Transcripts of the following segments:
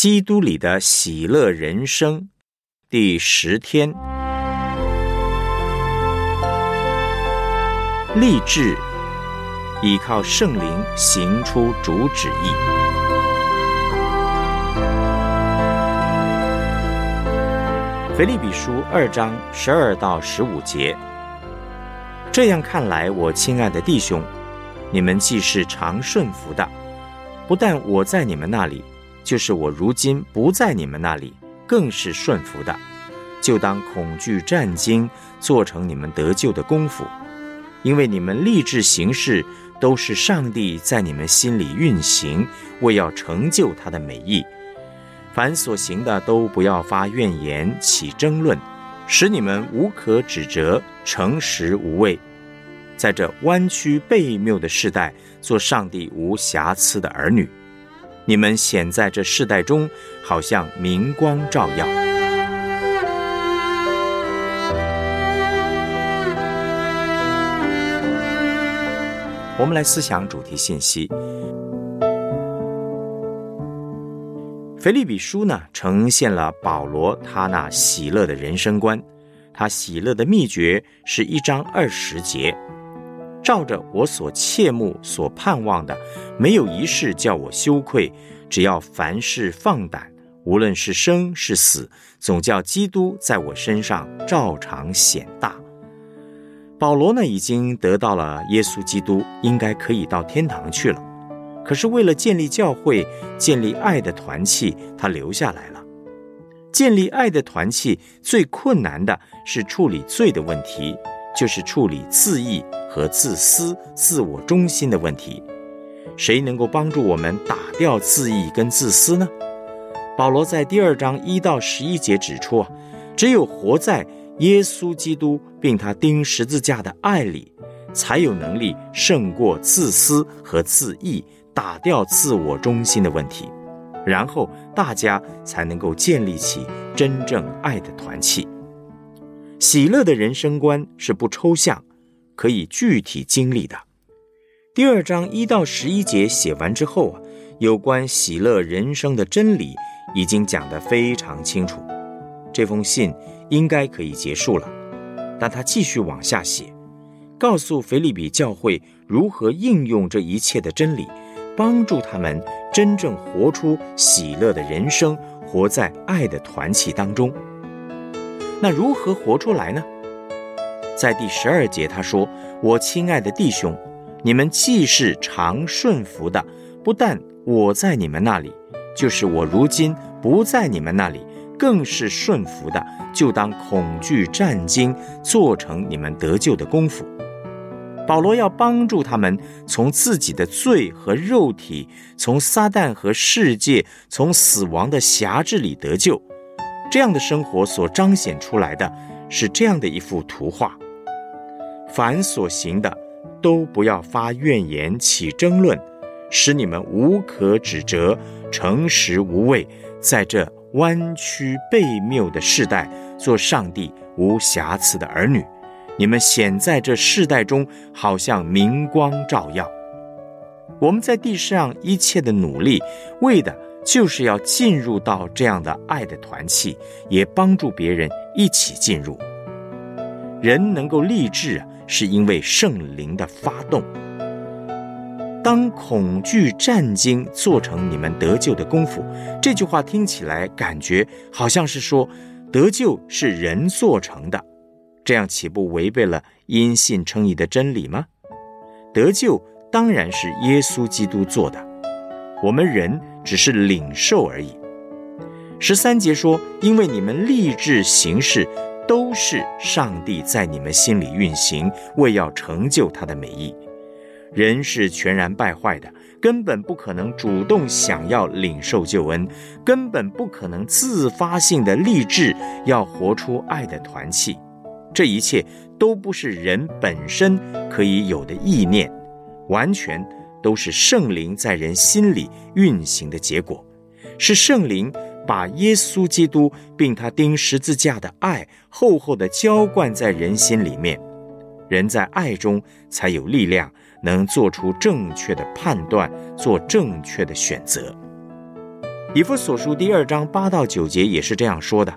基督里的喜乐人生第十天，立志依靠圣灵行出主旨意。腓立比书二章十二到十五节。这样看来，我亲爱的弟兄，你们既是常顺服的，不但我在你们那里。就是我如今不在你们那里，更是顺服的，就当恐惧战惊，做成你们得救的功夫，因为你们立志行事，都是上帝在你们心里运行，为要成就他的美意。凡所行的，都不要发怨言，起争论，使你们无可指责，诚实无畏，在这弯曲悖谬的时代，做上帝无瑕疵的儿女。你们显在这世代中，好像明光照耀。我们来思想主题信息。腓利比书呢，呈现了保罗他那喜乐的人生观。他喜乐的秘诀是一章二十节。照着我所切慕、所盼望的，没有一事叫我羞愧。只要凡事放胆，无论是生是死，总叫基督在我身上照常显大。保罗呢，已经得到了耶稣基督，应该可以到天堂去了。可是为了建立教会、建立爱的团契，他留下来了。建立爱的团契最困难的是处理罪的问题，就是处理自义。和自私、自我中心的问题，谁能够帮助我们打掉自义跟自私呢？保罗在第二章一到十一节指出啊，只有活在耶稣基督并他钉十字架的爱里，才有能力胜过自私和自义，打掉自我中心的问题，然后大家才能够建立起真正爱的团契。喜乐的人生观是不抽象。可以具体经历的。第二章一到十一节写完之后啊，有关喜乐人生的真理已经讲得非常清楚。这封信应该可以结束了，但他继续往下写，告诉腓利比教会如何应用这一切的真理，帮助他们真正活出喜乐的人生，活在爱的团契当中。那如何活出来呢？在第十二节，他说：“我亲爱的弟兄，你们既是常顺服的，不但我在你们那里，就是我如今不在你们那里，更是顺服的，就当恐惧战惊，做成你们得救的功夫。”保罗要帮助他们从自己的罪和肉体，从撒旦和世界，从死亡的辖制里得救。这样的生活所彰显出来的是这样的一幅图画。凡所行的，都不要发怨言，起争论，使你们无可指责，诚实无畏，在这弯曲悖谬的世代，做上帝无瑕疵的儿女。你们显在这世代中，好像明光照耀。我们在地上一切的努力，为的就是要进入到这样的爱的团契，也帮助别人一起进入。人能够立志啊。是因为圣灵的发动。当恐惧战惊做成你们得救的功夫，这句话听起来感觉好像是说得救是人做成的，这样岂不违背了因信称义的真理吗？得救当然是耶稣基督做的，我们人只是领受而已。十三节说，因为你们立志行事。都是上帝在你们心里运行，为要成就他的美意。人是全然败坏的，根本不可能主动想要领受救恩，根本不可能自发性的立志要活出爱的团契。这一切都不是人本身可以有的意念，完全都是圣灵在人心里运行的结果，是圣灵。把耶稣基督并他钉十字架的爱厚厚的浇灌在人心里面，人在爱中才有力量，能做出正确的判断，做正确的选择。以弗所书第二章八到九节也是这样说的：“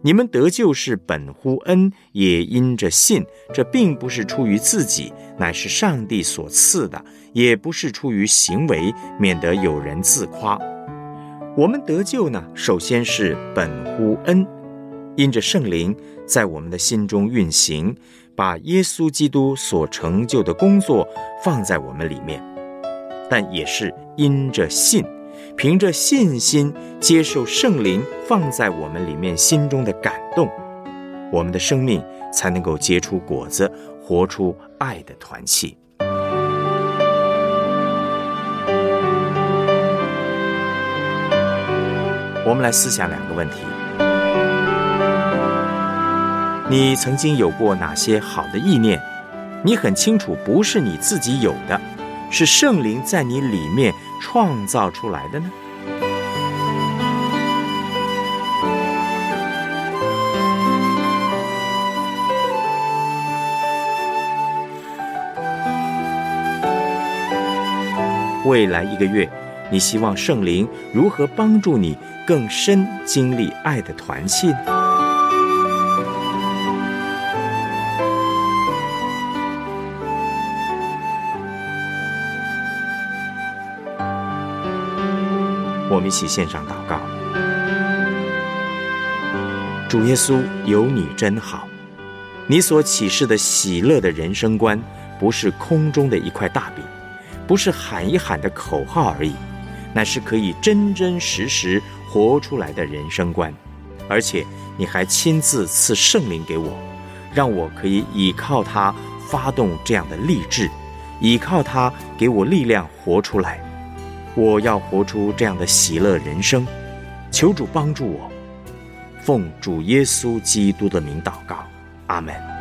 你们得救是本乎恩，也因着信。这并不是出于自己，乃是上帝所赐的；也不是出于行为，免得有人自夸。我们得救呢，首先是本乎恩，因着圣灵在我们的心中运行，把耶稣基督所成就的工作放在我们里面；但也是因着信。”凭着信心接受圣灵放在我们里面心中的感动，我们的生命才能够结出果子，活出爱的团契。我们来思想两个问题：你曾经有过哪些好的意念？你很清楚不是你自己有的，是圣灵在你里面。创造出来的呢？未来一个月，你希望圣灵如何帮助你更深经历爱的团契？我们一起献上祷告。主耶稣，有你真好。你所启示的喜乐的人生观，不是空中的一块大饼，不是喊一喊的口号而已，乃是可以真真实实活出来的人生观。而且你还亲自赐圣灵给我，让我可以依靠他发动这样的励志，依靠他给我力量活出来。我要活出这样的喜乐人生，求主帮助我，奉主耶稣基督的名祷告，阿门。